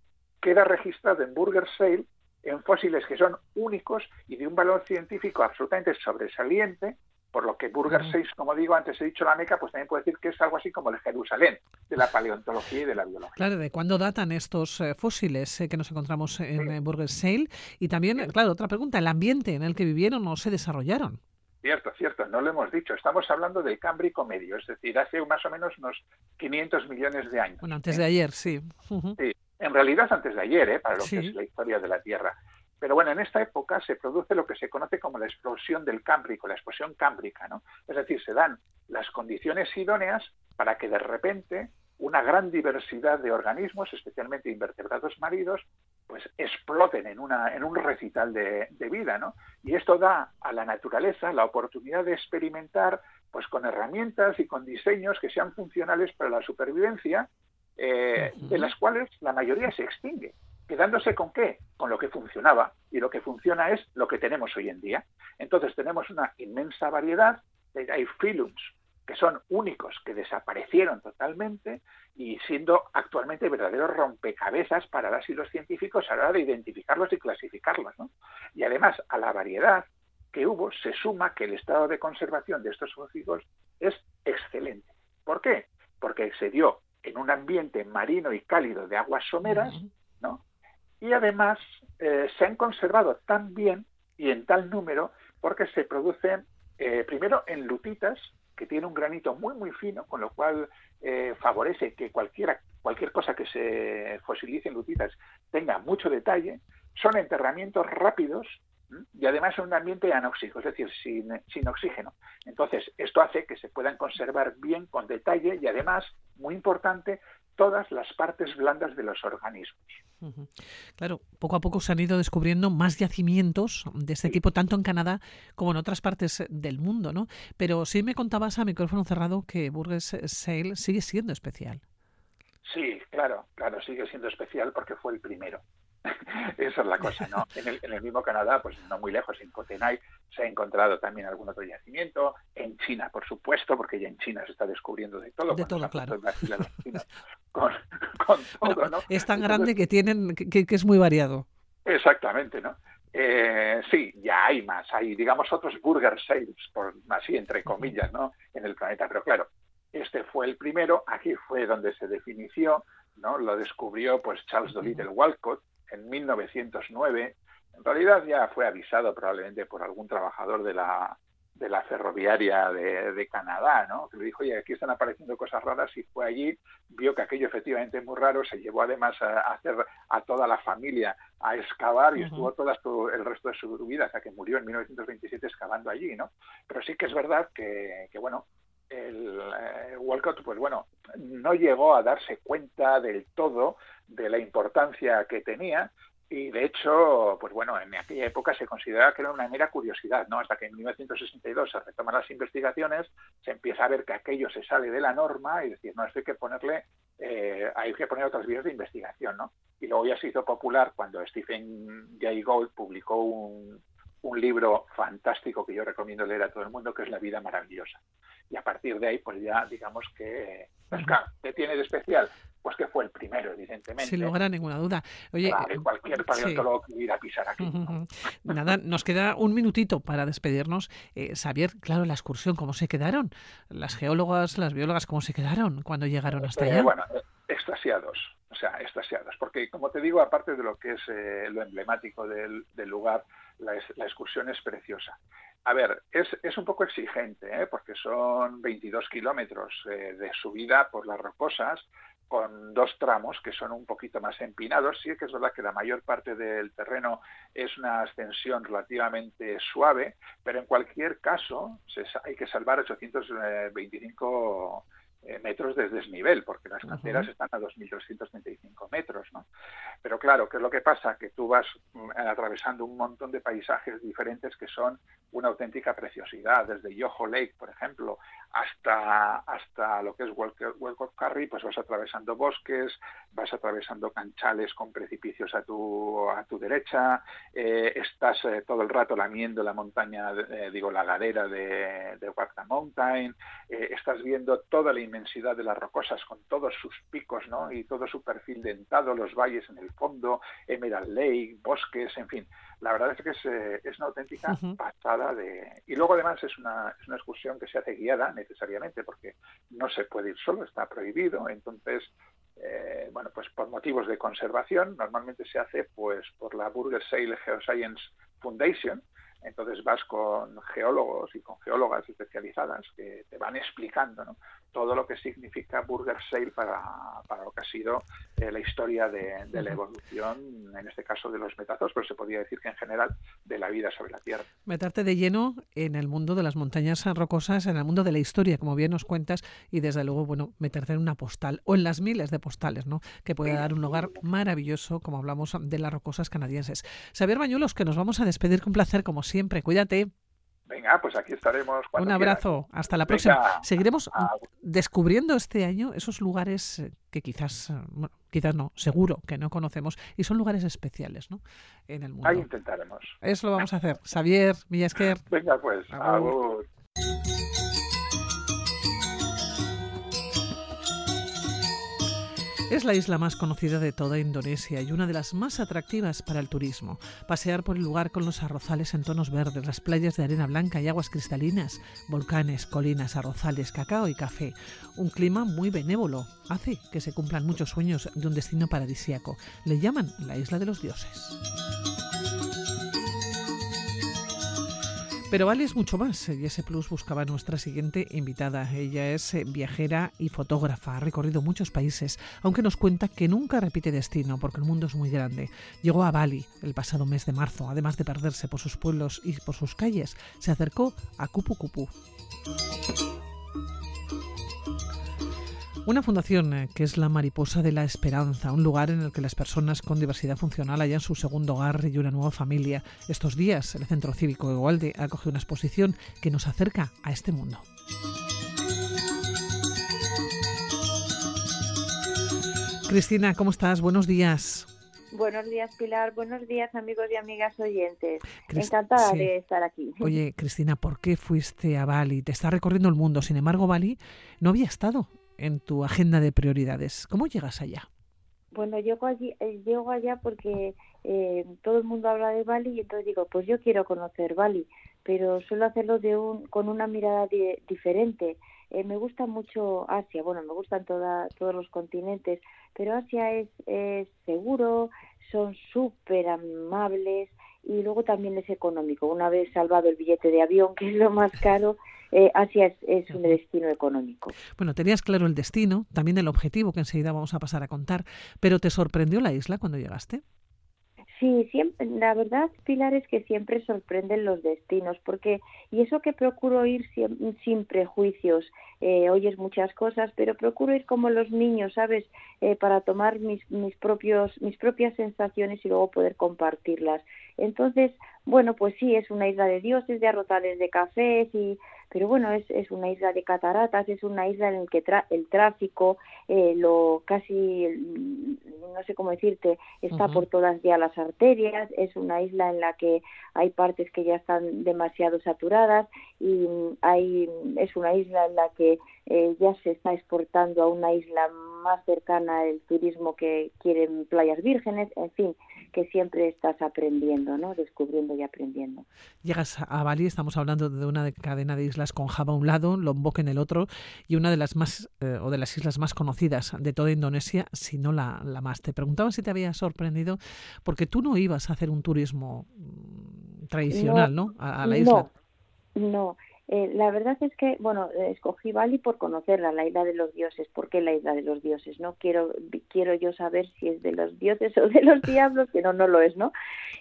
queda registrado en Burger Sale en fósiles que son únicos y de un valor científico absolutamente sobresaliente por lo que Burger 6, como digo, antes he dicho la Meca, pues también puede decir que es algo así como el Jerusalén de la paleontología y de la biología. Claro, ¿de cuándo datan estos eh, fósiles eh, que nos encontramos en eh, Burger Sale? Y también, claro, otra pregunta, el ambiente en el que vivieron o se desarrollaron. Cierto, cierto, no lo hemos dicho. Estamos hablando del Cámbrico medio, es decir, hace más o menos unos 500 millones de años. Bueno, antes de ayer, sí. Sí, en realidad antes de ayer, ¿eh? para lo que es la historia de la Tierra. Pero bueno, en esta época se produce lo que se conoce como la explosión del Cámbrico, la explosión cámbrica, ¿no? Es decir, se dan las condiciones idóneas para que de repente una gran diversidad de organismos, especialmente invertebrados marinos, pues exploten en, una, en un recital de, vida, ¿no? Y esto da a la naturaleza la oportunidad de experimentar, pues con herramientas y con diseños que sean funcionales para la supervivencia, eh, de las cuales la mayoría se extingue quedándose con qué? Con lo que funcionaba. Y lo que funciona es lo que tenemos hoy en día. Entonces tenemos una inmensa variedad, hay filums que son únicos, que desaparecieron totalmente y siendo actualmente verdaderos rompecabezas para las y los científicos a la hora de identificarlos y clasificarlos. Y además, a la variedad que hubo, se suma que el estado de conservación de estos fósiles es excelente. ¿Por qué? Porque se dio en un ambiente marino y cálido de aguas someras, ¿no? Y además eh, se han conservado tan bien y en tal número porque se producen eh, primero en lutitas, que tiene un granito muy muy fino, con lo cual eh, favorece que cualquiera, cualquier cosa que se fosilice en lutitas tenga mucho detalle. Son enterramientos rápidos y además en un ambiente anóxico, es decir, sin, sin, oxígeno. Entonces, esto hace que se puedan conservar bien, con detalle y además, muy importante, todas las partes blandas de los organismos. Claro, poco a poco se han ido descubriendo más yacimientos de este tipo, tanto en Canadá como en otras partes del mundo, ¿no? Pero sí me contabas a micrófono cerrado que Burgess Sale sigue siendo especial. Sí, claro, claro, sigue siendo especial porque fue el primero. Esa es la cosa, ¿no? En el, en el, mismo Canadá, pues no muy lejos, en Cotenay, se ha encontrado también algún otro yacimiento. En China, por supuesto, porque ya en China se está descubriendo de todo. De todo, claro. <laughs> Con, con todo, ¿no? Es tan grande que tienen, que, que, es muy variado. Exactamente, ¿no? Eh, sí, ya hay más, hay, digamos, otros burger sales, por así entre comillas, ¿no? En el planeta, pero claro, este fue el primero, aquí fue donde se definió, ¿no? Lo descubrió pues Charles Dolittle Walcott, en 1909. En realidad ya fue avisado probablemente por algún trabajador de la, de la ferroviaria de, Canadá, ¿no? Que le dijo, oye, aquí están apareciendo cosas raras y fue allí, vio que aquello efectivamente es muy raro, se llevó además a, hacer a toda la familia a excavar y estuvo todo el resto de su vida, hasta que murió en 1927 excavando allí, ¿no? Pero sí que es verdad que, que bueno, el eh, Walcott, pues bueno, no llegó a darse cuenta del todo de la importancia que tenía y de hecho, pues bueno, en aquella época se consideraba que era una mera curiosidad, ¿no? Hasta que en 1962 se retoman las investigaciones, se empieza a ver que aquello se sale de la norma y decir, no, esto hay que ponerle, eh, hay que poner otras vías de investigación, ¿no? Y luego ya se hizo popular cuando Stephen Jay Gould publicó un, un libro fantástico que yo recomiendo leer a todo el mundo, que es La vida maravillosa. Y a partir de ahí, pues ya digamos que, pues ¿qué tiene de especial? Pues que fue el primero, evidentemente. Sin lugar a ninguna duda. Oye, cualquier paleontólogo que hubiera pisar aquí. Nada, nos queda un minutito para despedirnos. Eh, Xavier, claro, la excursión, ¿cómo se quedaron? Las geólogas, las biólogas, ¿cómo se quedaron cuando llegaron hasta eh, allá? bueno, extasiados, o sea, extasiados. Porque, como te digo, aparte de lo que es eh, lo emblemático del, del lugar, la, la, excursión es preciosa. A ver, es, es un poco exigente, ¿eh? porque son 22 kilómetros eh, de subida por las rocosas, con dos tramos que son un poquito más empinados. Sí que es verdad que la mayor parte del terreno es una ascensión relativamente suave, pero en cualquier caso se, hay que salvar 825 eh, metros de desnivel, porque las canteras están a 2.335 metros, ¿no? Pero claro, ¿qué es lo que pasa? Que tú vas mm, atravesando un montón de paisajes diferentes que son una auténtica preciosidad, desde Yoho Lake, por ejemplo, hasta, hasta lo que es Welcott Curry, pues vas atravesando bosques, vas atravesando canchales con precipicios a tu, a tu derecha, eh, estás eh, todo el rato lamiendo la montaña, eh, digo, la ladera de, de Mountain, estás viendo toda la inmensidad de las rocosas con todos sus picos, ¿no? Y todo su perfil dentado, los valles en el fondo, Emerald Lake, bosques, en fin. La verdad es que es, es una auténtica pasada de... Y luego además es una, es una excursión que se hace guiada necesariamente porque no se puede ir solo, está prohibido. Entonces, eh, bueno, pues por motivos de conservación, normalmente se hace pues por la Burger Sale Geoscience Foundation, entonces vas con geólogos y con geólogas especializadas que te van explicando ¿no? todo lo que significa Burger Sale para, para lo que ha sido eh, la historia de, de, la evolución, en este caso de los metazos, pero se podría decir que en general de la vida sobre la Tierra. Meterte de lleno en el mundo de las montañas rocosas, en el mundo de la historia, como bien nos cuentas, y desde luego, bueno, meterte en una postal o en las miles de postales, ¿no? Que puede dar un lugar maravilloso, como hablamos de las rocosas canadienses. Xavier Bañuelos, que nos vamos a despedir con placer, como siempre. Cuídate. Venga, pues aquí estaremos. Un abrazo. Hasta la próxima. Seguiremos descubriendo este año esos lugares eh, que quizás, eh, bueno, quizás no, seguro que no conocemos y son lugares especiales, ¿no? En el mundo. Ahí intentaremos. Eso lo vamos a hacer. Xavier Villasquer. Venga, pues. Es la isla más conocida de toda Indonesia y una de las más atractivas para el turismo. Pasear por el lugar con los arrozales en tonos verdes, las playas de arena blanca y aguas cristalinas, volcanes, colinas, arrozales, cacao y café. Un clima muy benévolo hace que se cumplan muchos sueños de un destino paradisíaco. Le llaman la isla de los dioses. Pero Bali es mucho más y ese plus buscaba nuestra siguiente invitada. Ella es eh, viajera y fotógrafa, ha recorrido muchos países, aunque nos cuenta que nunca repite destino porque el mundo es muy grande. Llegó a Bali el pasado mes de marzo, además de perderse por sus pueblos y por sus calles, se acercó a Kupu Kupu. Una fundación eh, que es la Mariposa de la Esperanza, un lugar en el que las personas con diversidad funcional hayan su segundo hogar y una nueva familia. Estos días, el Centro Cívico de Gualde ha una exposición que nos acerca a este mundo. Cristina, ¿cómo estás? Buenos días. Buenos días, Pilar. Buenos días, amigos y amigas oyentes. Encantada de estar aquí. <laughs> Oye, Cristina, ¿por qué fuiste a Bali? Te está recorriendo el mundo. Sin embargo, Bali no había estado en tu agenda de prioridades. ¿Cómo llegas allá? Bueno, llego, allí, eh, llego allá porque eh, todo el mundo habla de Bali y entonces digo, pues yo quiero conocer Bali, pero suelo hacerlo de un, con una mirada diferente. Eh, me gusta mucho Asia, bueno, me gustan toda, todos los continentes, pero Asia es, es seguro, son súper amables y luego también es económico. Una vez salvado el billete de avión, <laughs> que es lo más caro, eh, Asia es, un destino económico. Bueno, tenías claro el destino, también el objetivo que enseguida vamos a pasar a contar, pero ¿te sorprendió la isla cuando llegaste? Sí, siempre, la verdad, Pilar, es que siempre sorprenden los destinos, porque, y eso que procuro ir sin, prejuicios, eh, oyes muchas cosas, pero procuro ir como los niños, ¿sabes? Eh, para tomar mis, mis, propios, mis propias sensaciones y luego poder compartirlas. Entonces, bueno, pues sí, es una isla de dioses, de arrozales de cafés y pero bueno, es, es una isla de cataratas, es una isla en la que el tráfico, eh, lo casi, no sé cómo decirte, está por todas ya las arterias, es una isla en la que hay partes que ya están demasiado saturadas y hay, es una isla en la que eh, ya se está exportando a una isla más cercana al turismo que quieren playas vírgenes, en fin, que siempre estás aprendiendo, ¿no? Descubriendo y aprendiendo. Llegas a Bali, estamos hablando de una cadena de islas con Java a un lado, Lombok en el otro, y una de las más, eh, o de las islas más conocidas de toda Indonesia, si no la, la más. Te preguntaba si te había sorprendido, porque tú no ibas a hacer un turismo mm, tradicional, ¿no? A, la isla. No, no. Eh, la verdad es que, bueno, escogí Bali por conocerla, la isla de los dioses. ¿Por qué la isla de los dioses? No quiero, quiero yo saber si es de los dioses <laughs> o de los diablos, que no, no lo es, ¿no?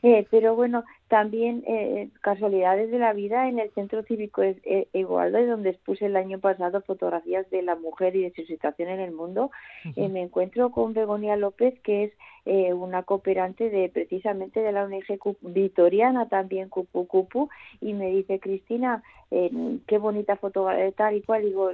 Eh, pero bueno, también eh, casualidades de la vida en el Centro Cívico eh, Igualdad, donde expuse el año pasado fotografías de la mujer y de su situación en el mundo. me encuentro con Begonia López, que es una cooperante de precisamente de la ONG Vitoriana, también Cupu Cupu, y me dice, Cristina, qué bonita fotografía, tal y cual. Digo,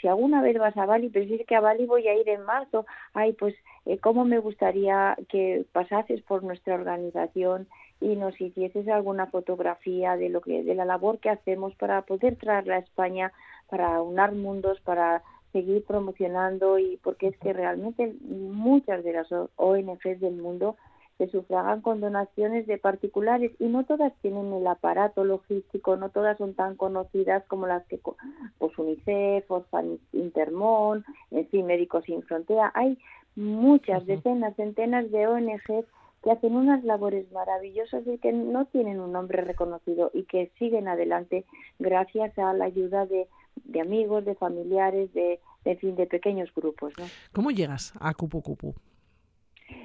si alguna vez vas a Bali, pero si que a Bali voy a ir en marzo, ay, pues, ¿cómo me gustaría que pasases por nuestra organización? Y nos hicieses alguna fotografía de lo que de la labor que hacemos para poder traerla a España para unar mundos para seguir promocionando y porque es que realmente muchas de las ONGs del mundo se sufragan con donaciones de particulares y no todas tienen el aparato logístico, no todas son tan conocidas como las que pues UNICEF, Orphan Intermón, en fin, Médicos Sin Frontera. Hay muchas, decenas, centenas de ONGs que hacen unas labores maravillosas y que no tienen un nombre reconocido y que siguen adelante gracias a la ayuda de, de amigos, de familiares, de, de, fin, de pequeños grupos. ¿no? ¿Cómo llegas a Cupu Cupu?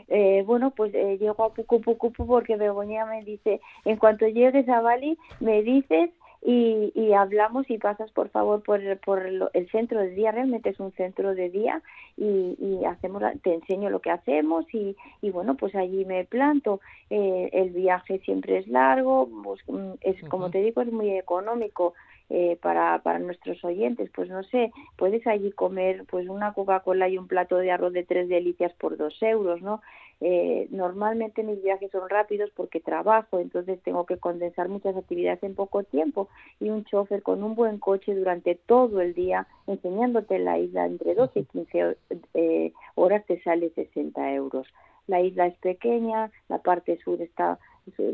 Eh, bueno, pues eh, llego a Cupu Cupu porque Begoña me dice, en cuanto llegues a Bali, me dices y, y hablamos y pasas por favor por, por el centro de día, realmente es un centro de día y, y hacemos te enseño lo que hacemos y, y bueno, pues allí me planto. Eh, el viaje siempre es largo, pues, mm, es como te digo, es muy económico. Eh, para, para nuestros oyentes, pues no sé, puedes allí comer pues una Coca-Cola y un plato de arroz de tres delicias por dos euros, ¿no? Eh, normalmente mis viajes son rápidos porque trabajo, entonces tengo que condensar muchas actividades en poco tiempo y un chofer con un buen coche durante todo el día enseñándote la isla entre 12 y 15 eh, horas te sale 60 euros. La isla es pequeña, la parte sur está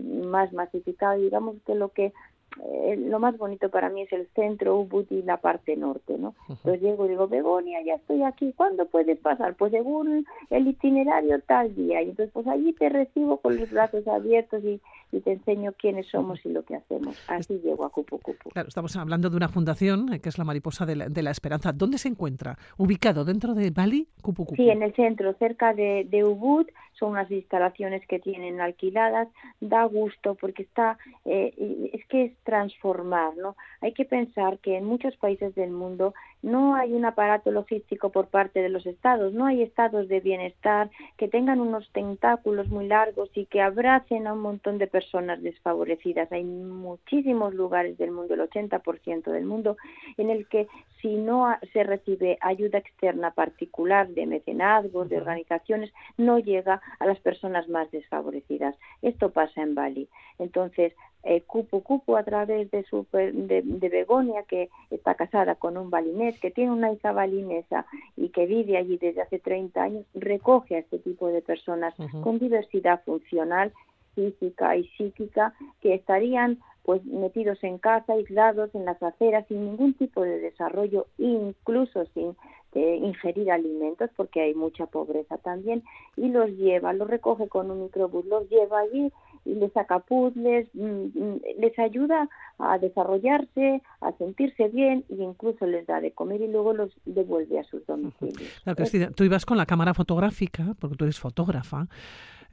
más masificada, digamos que lo que eh, lo más bonito para mí es el centro, Ubud y la parte norte, ¿no? Entonces llego y digo, Begonia, ya estoy aquí, ¿cuándo puedes pasar? Pues según el itinerario tal día. Y entonces pues allí te recibo con los brazos abiertos y, y te enseño quiénes somos y lo que hacemos. Así llego a Cupu Cupu. Claro, estamos hablando de una fundación eh, que es la Mariposa de la, Esperanza. ¿Dónde se encuentra? ¿Ubicado dentro de Bali, Cupu Cupu? Sí, en el centro, cerca de, de Ubud. Son unas instalaciones que tienen alquiladas. Da gusto porque está, eh, es que es transformar, ¿no? Hay que pensar que en muchos países del mundo no hay un aparato logístico por parte de los estados, no hay estados de bienestar que tengan unos tentáculos muy largos y que abracen a un montón de personas desfavorecidas. Hay muchísimos lugares del mundo, el 80% del mundo, en el que si no se recibe ayuda externa particular de mecenazgos, de organizaciones, no llega a las personas más desfavorecidas. Esto pasa en Bali. Entonces, eh, Cupu Cupu a través de, su, de, Begonia, que está casada con un balinés, que tiene una hija balinesa y que vive allí desde hace 30 años, recoge a este tipo de personas con diversidad funcional, física y psíquica, que estarían pues metidos en casa, aislados en las aceras, sin ningún tipo de desarrollo, incluso sin eh, ingerir alimentos, porque hay mucha pobreza también, y los lleva, los recoge con un microbús, los lleva allí y les saca puzzles, mm, mm, les ayuda a desarrollarse, a sentirse bien e incluso les da de comer y luego los devuelve a sus domicilios. Claro, Cristina, tú ibas con la cámara fotográfica, porque tú eres fotógrafa,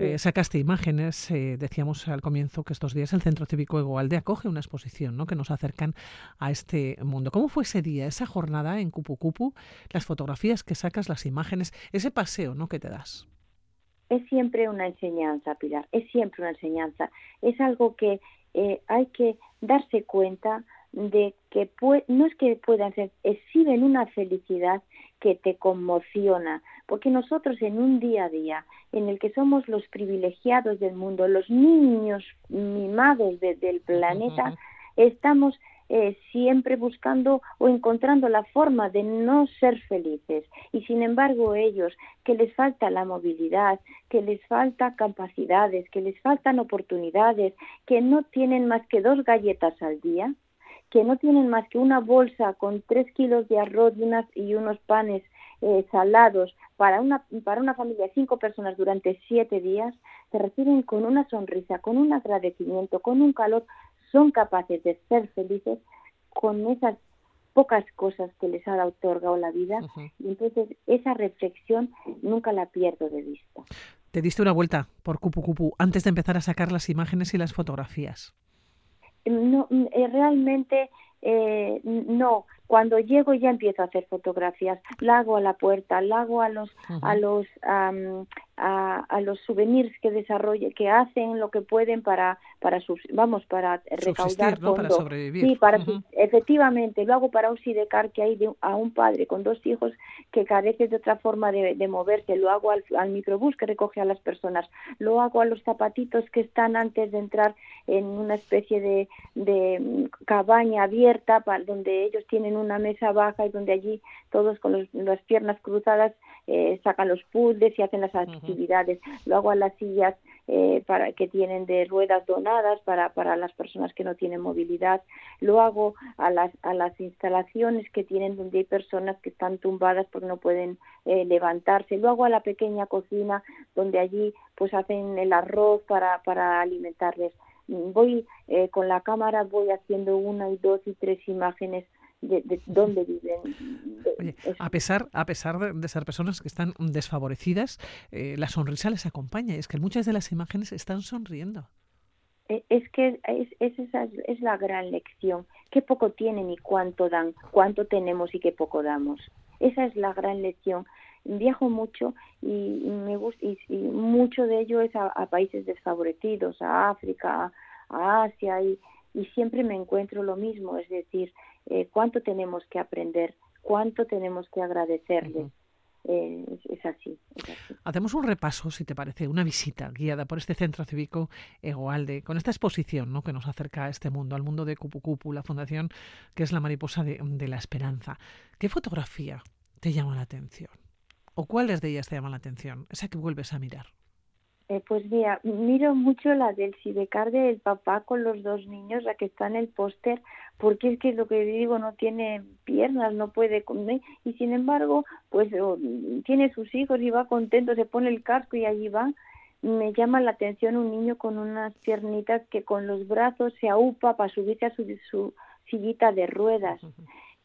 eh, sacaste imágenes, eh, decíamos al comienzo que estos días el Centro Cívico Egoalde acoge una exposición ¿no? que nos acercan a este mundo. ¿Cómo fue ese día, esa jornada en Cupu Cupu, las fotografías que sacas, las imágenes, ese paseo ¿no? que te das? Es siempre una enseñanza, Pilar, es siempre una enseñanza. Es algo que eh, hay que darse cuenta de que no es que puedan ser, exhiben una felicidad que te conmociona, porque nosotros en un día a día en el que somos los privilegiados del mundo, los niños mimados del planeta, estamos eh, siempre buscando o encontrando la forma de no ser felices. Y sin embargo ellos, que les falta la movilidad, que les falta capacidades, que les faltan oportunidades, que no tienen más que dos galletas al día, que no tienen más que una bolsa con tres kilos de arroz y, unas, y unos panes eh, salados para una, para una familia de cinco personas durante siete días, se reciben con una sonrisa, con un agradecimiento, con un calor, son capaces de ser felices con esas pocas cosas que les ha otorgado la vida. Y entonces esa reflexión nunca la pierdo de vista. Te diste una vuelta por Cupu Cupu antes de empezar a sacar las imágenes y las fotografías no, eh, realmente eh, no, cuando llego ya empiezo a hacer fotografías, la hago a la puerta, la hago a los a los a, a, los souvenirs que desarrollen, que hacen lo que pueden para para sus, vamos para recaudar fondos. Para sobrevivir. Sí, para efectivamente, lo hago para un sidecar que hay de, a un padre con dos hijos que carece de otra forma de, de moverse, lo hago al, al, microbús que recoge a las personas, lo hago a los zapatitos que están antes de entrar en una especie de, de mm, cabaña abierta para, donde ellos tienen una mesa baja y donde allí todos con las piernas cruzadas eh, sacan los puzzles y hacen las actividades. Lo hago a las sillas eh, para que tienen de ruedas donadas para, para las personas que no tienen movilidad. Lo hago a las, a las instalaciones que tienen donde hay personas que están tumbadas porque no pueden eh, levantarse. Lo hago a la pequeña cocina donde allí pues hacen el arroz para, para alimentarles. Voy eh, con la cámara, voy haciendo una y dos y tres imágenes de, dónde viven. a pesar, a pesar de, ser personas que están desfavorecidas, eh, la sonrisa les acompaña. Es que muchas de las imágenes están sonriendo. E, es que es, es, esa es la gran lección. Qué poco tienen y cuánto dan, cuánto tenemos y qué poco damos. Esa es la gran lección. Viajo mucho y, me gusta, y, mucho de ello es a, países desfavorecidos, a África, a Asia, y, y siempre me encuentro lo mismo, es decir, eh, cuánto tenemos que aprender, cuánto tenemos que agradecerles. es, así, Hacemos un repaso, si te parece, una visita guiada por este centro cívico Egoalde, con esta exposición ¿no? que nos acerca a este mundo, al mundo de Cupu la fundación que es la mariposa de, de la esperanza. ¿Qué fotografía te llama la atención? ¿O cuáles de ellas te llaman la atención? Esa que vuelves a mirar. Eh, pues mira, miro mucho la del Sidecar del papá con los dos niños, la que está en el póster, porque es que lo que digo, no tiene piernas, no puede comer, y sin embargo, pues oh, tiene sus hijos y va contento, se pone el casco y allí va. Me llama la atención un niño con unas piernitas que con los brazos se aupa para subirse a su, su sillita de ruedas.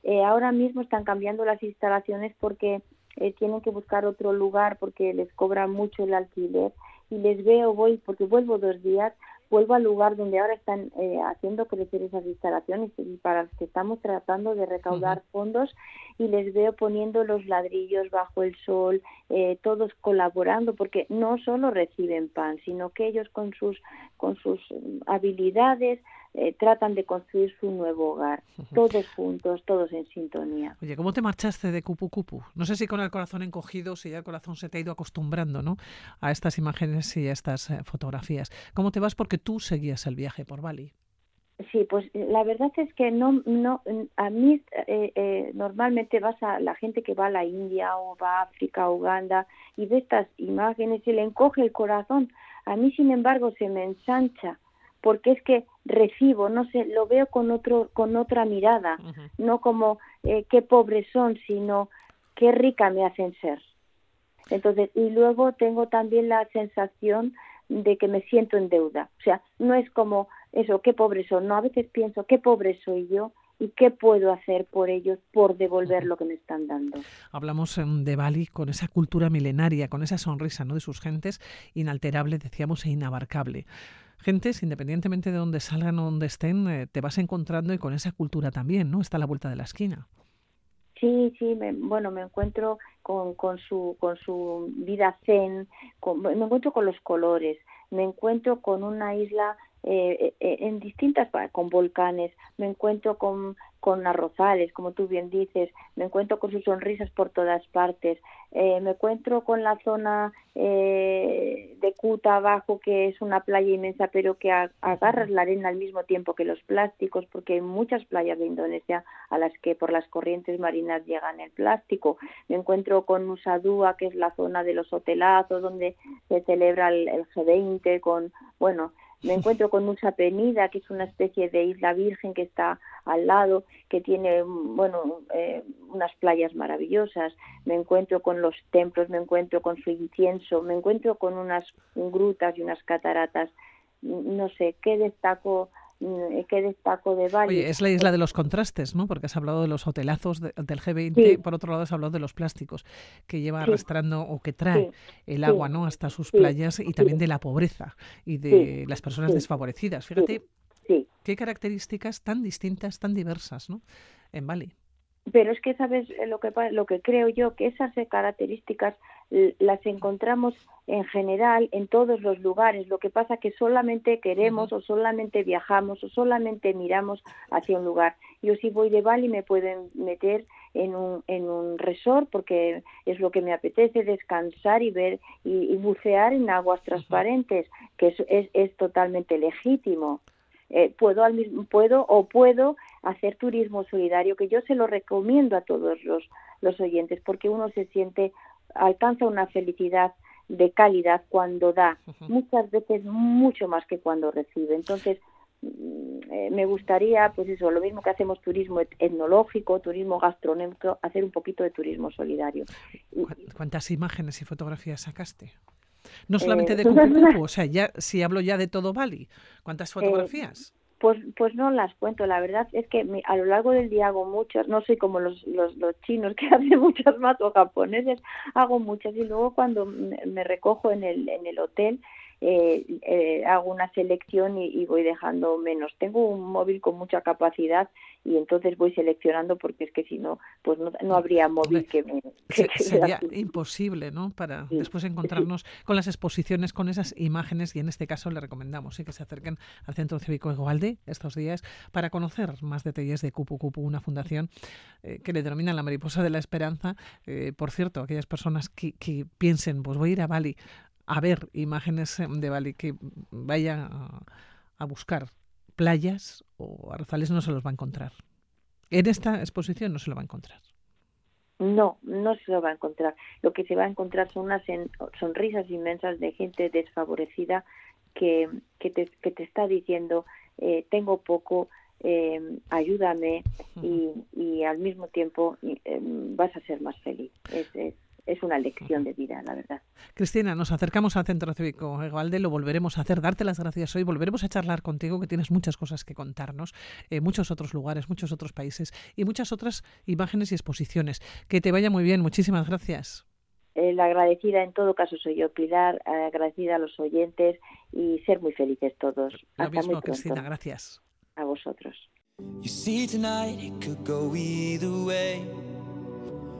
Eh, ahora mismo están cambiando las instalaciones porque eh, tienen que buscar otro lugar porque les cobra mucho el alquiler y les veo, voy, porque vuelvo dos días, vuelvo al lugar donde ahora están eh, haciendo crecer esas instalaciones y para las que estamos tratando de recaudar fondos y les veo poniendo los ladrillos bajo el sol, eh, todos colaborando porque no solo reciben pan, sino que ellos con sus con sus mm, habilidades eh, tratan de construir su nuevo hogar, todos juntos, todos en sintonía. Oye, ¿cómo te marchaste de Cupu Cupu? No sé si con el corazón encogido, si ya el corazón se te ha ido acostumbrando ¿no? a estas imágenes y a estas eh, fotografías. ¿Cómo te vas porque tú seguías el viaje por Bali? Sí, pues eh, la verdad es que no, no, a mí normalmente vas a la gente que va a la India o va a África, Uganda y ve estas imágenes y le encoge el corazón. A mí, sin embargo, se me ensancha porque es que recibo, no sé, lo veo con otro, con otra mirada, no como eh, qué pobres son, sino qué rica me hacen ser. Entonces, y luego tengo también la sensación de que me siento en deuda. O sea, no es como eso, qué pobres son, no, a veces pienso, qué pobre soy yo y qué puedo hacer por ellos por devolver lo que me están dando. Hablamos em, de Bali con esa cultura milenaria, con esa sonrisa ¿no? de sus gentes, inalterable, decíamos, e inabarcable gentes, independientemente de dónde salgan o dónde estén, eh, te vas encontrando y con esa cultura también, ¿no? Está a la vuelta de la esquina. Sí, sí, bueno, me encuentro con, con, su, con su vida zen, me encuentro con los colores, me encuentro con una isla eh, eh, en distintas, con volcanes, me encuentro con, con arrozales, como tú bien dices, me encuentro con sus sonrisas por todas partes, eh, me encuentro con la zona de Kuta abajo, que es una playa inmensa, pero que agarras la arena al mismo tiempo que los plásticos, porque hay muchas playas de Indonesia a las que por las corrientes marinas llegan el plástico. Me encuentro con Nusa Dua, que es la zona de los hotelazos, donde se celebra el, el G20, con, bueno, me encuentro con Nusa Penida, que es una especie de isla virgen que está al lado, que tiene, bueno, eh, unas playas maravillosas. Me encuentro con los templos, me encuentro con su incienso, me encuentro con unas grutas y unas cataratas. No sé, ¿qué destaco Mm, ¿Qué destaco de Bali? Oye, es la isla de los contrastes, ¿no? Porque has hablado de los hotelazos del G20, por otro lado has hablado de los plásticos que lleva arrastrando o que trae el agua, ¿no? Hasta sus playas y también de la pobreza y de las personas desfavorecidas. Fíjate qué características tan distintas, tan diversas, ¿no? En Bali. Pero es que sabes eh, lo que lo que creo yo que esas características las encontramos en general en todos los lugares. Lo que pasa que solamente queremos o solamente viajamos o solamente miramos hacia un lugar. Yo si voy de Bali me pueden meter en un en un resort porque es lo que me apetece descansar y ver y, bucear en aguas transparentes que es, es, es totalmente legítimo. Eh, puedo al mismo puedo o puedo hacer turismo solidario que yo se lo recomiendo a todos los los oyentes porque uno se siente alcanza una felicidad de calidad cuando da. Muchas veces mucho más que cuando recibe. Entonces mm, eh, me gustaría pues eso lo mismo que hacemos turismo etnológico turismo gastronómico hacer un poquito de turismo solidario. Cuántas imágenes y fotografías sacaste no solamente eh, de <laughs> Cupu, o sea, ya si hablo ya de todo Bali, ¿cuántas eh, fotografías? Pues, pues no las cuento, la verdad es que a lo largo del día hago muchas, no soy como los, los, los chinos que <laughs> hacen muchas más o japoneses, hago muchas. Y luego cuando me recojo en el, en el hotel eh, eh, hago una selección y, voy dejando menos. Tengo un móvil con mucha capacidad y entonces voy seleccionando porque es que si no, pues no, habría móvil que me... <laughs> sería imposible, ¿no? Para después <laughs> encontrarnos con las exposiciones, con esas imágenes y en este caso le recomendamos que se acerquen al Centro Cívico Igualde estos días para conocer más detalles de Cupu Cupu, una fundación eh, que le denominan la mariposa de la esperanza. por cierto, aquellas personas que, que piensen, pues voy a ir a Bali a ver imágenes em, de Bali, que vaya a, buscar playas o arrozales, no se los va a encontrar. En esta exposición no se lo va a encontrar. No, no se lo va a encontrar. Lo que se va a encontrar son unas sonrisas inmensas de gente desfavorecida que, que, te, que te está diciendo, eh, tengo poco, eh, ayúdame y, y, al mismo tiempo eh, vas a ser más feliz. Es, es, es una lección de vida, la verdad. Cristina, nos acercamos al Centro Cívico Egualde, lo volveremos a hacer, darte las gracias hoy, volveremos a charlar contigo, que tienes muchas cosas que contarnos, eh, muchos otros lugares, muchos otros países y muchas otras imágenes y exposiciones. Que te vaya muy bien, muchísimas gracias. Eh, la agradecida en todo caso soy yo, Pilar, agradecida a los oyentes y ser muy felices todos. Lo mismo, Cristina, gracias. A vosotros.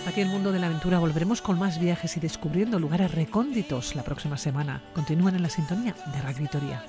Hasta aquí el mundo de la aventura. Volveremos con más viajes y descubriendo lugares recónditos la próxima semana. Continúan en la sintonía de Radio Victoria.